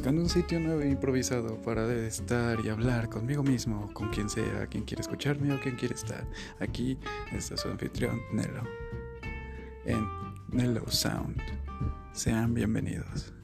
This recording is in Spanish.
buscando un sitio nuevo e improvisado para estar y hablar conmigo mismo, con quien sea, quien quiere escucharme o quien quiere estar. Aquí está su anfitrión, Nelo, en Nelo Sound. Sean bienvenidos.